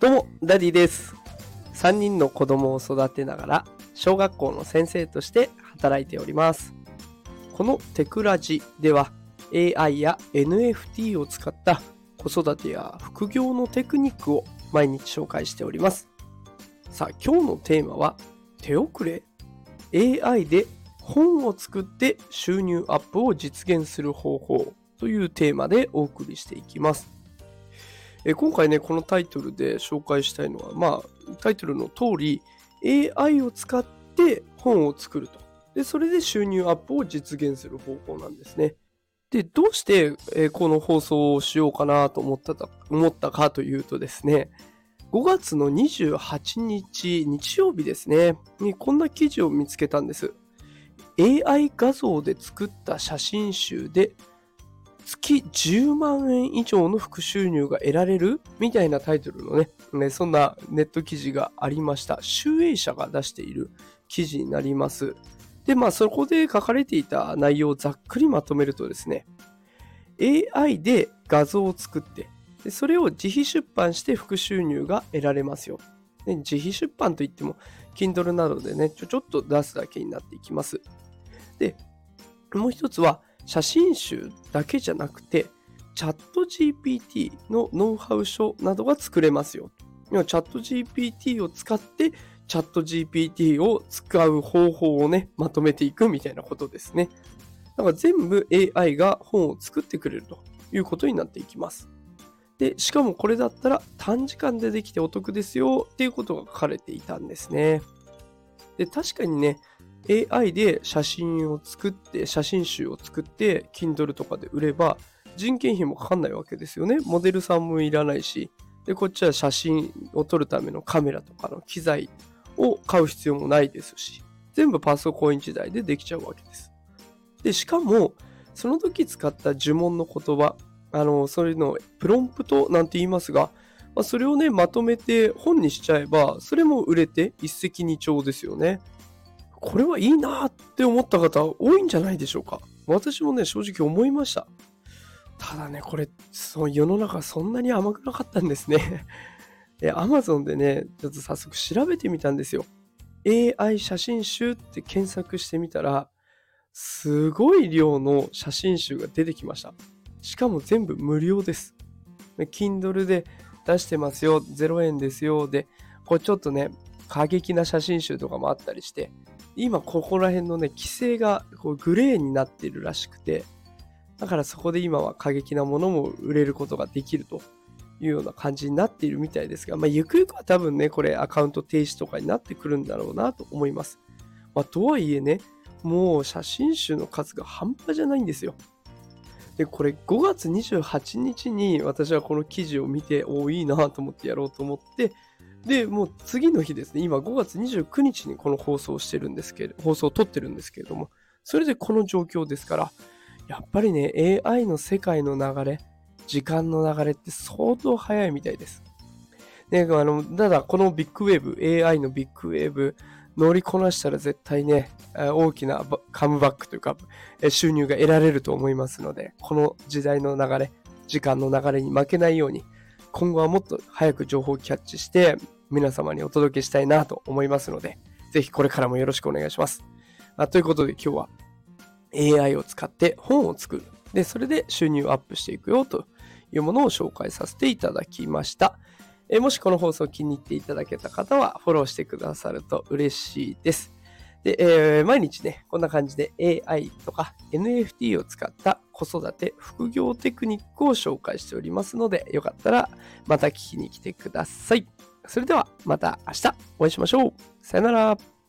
どうも、ダディです。3人の子供を育てながら、小学校の先生として働いております。このテクラジでは、AI や NFT を使った子育てや副業のテクニックを毎日紹介しております。さあ、今日のテーマは、手遅れ ?AI で本を作って収入アップを実現する方法というテーマでお送りしていきます。え今回ね、このタイトルで紹介したいのは、まあ、タイトルの通り、AI を使って本を作ると。で、それで収入アップを実現する方法なんですね。で、どうして、えこの放送をしようかなと思ったた思ったかというとですね、5月の28日、日曜日ですね、にこんな記事を見つけたんです。AI 画像で作った写真集で月10万円以上の副収入が得られる？みたいなタイトルのね、ねそんなネット記事がありました。集英社が出している記事になります。で、まあそこで書かれていた内容をざっくりまとめるとですね、AI で画像を作って、でそれを自費出版して副収入が得られますよ。で自費出版といっても、Kindle などでね、ちょちょっと出すだけになっていきます。で、もう一つは、写真集だけじゃなくて、チャット GPT のノウハウ書などが作れますよ。チャット GPT を使って、チャット GPT を使う方法をね、まとめていくみたいなことですね。だから全部 AI が本を作ってくれるということになっていきます。で、しかもこれだったら短時間でできてお得ですよっていうことが書かれていたんですね。で、確かにね、AI で写真を作って、写真集を作って、Kindle とかで売れば、人件費もかかんないわけですよね。モデルさんもいらないし、で、こっちは写真を撮るためのカメラとかの機材を買う必要もないですし、全部パソコン1台でできちゃうわけです。で、しかも、その時使った呪文の言葉、あの、そういうのをプロンプトなんて言いますが、まあ、それをね、まとめて本にしちゃえば、それも売れて一石二鳥ですよね。これはいいなって思った方多いんじゃないでしょうか。私もね、正直思いました。ただね、これ、その世の中そんなに甘くなかったんですね。え、Amazon でね、ちょっと早速調べてみたんですよ。AI 写真集って検索してみたら、すごい量の写真集が出てきました。しかも全部無料です。Kindle で出してますよ、0円ですよ。で、これちょっとね、過激な写真集とかもあったりして、今ここら辺のね、規制がこうグレーになっているらしくて、だからそこで今は過激なものも売れることができるというような感じになっているみたいですが、まあ、ゆくゆくは多分ね、これアカウント停止とかになってくるんだろうなと思います。まあ、とはいえね、もう写真集の数が半端じゃないんですよ。で、これ5月28日に私はこの記事を見て、おお、いいなと思ってやろうと思って、で、もう次の日ですね、今5月29日にこの放送してるんですけれど、放送を撮ってるんですけれども、それでこの状況ですから、やっぱりね、AI の世界の流れ、時間の流れって相当早いみたいです。ね、あの、ただこのビッグウェーブ、AI のビッグウェーブ、乗りこなしたら絶対ね、大きなカムバックというか、収入が得られると思いますので、この時代の流れ、時間の流れに負けないように、今後はもっと早く情報をキャッチして、皆様にお届けしたいなと思いますので、ぜひこれからもよろしくお願いします。あということで今日は AI を使って本を作る。で、それで収入をアップしていくよというものを紹介させていただきました。えもしこの放送気に入っていただけた方はフォローしてくださると嬉しいです。で、えー毎日ね、こんな感じで AI とか NFT を使った子育て、副業テクニックを紹介しておりますので、よかったらまた聞きに来てください。それではまた明日お会いしましょう。さよなら。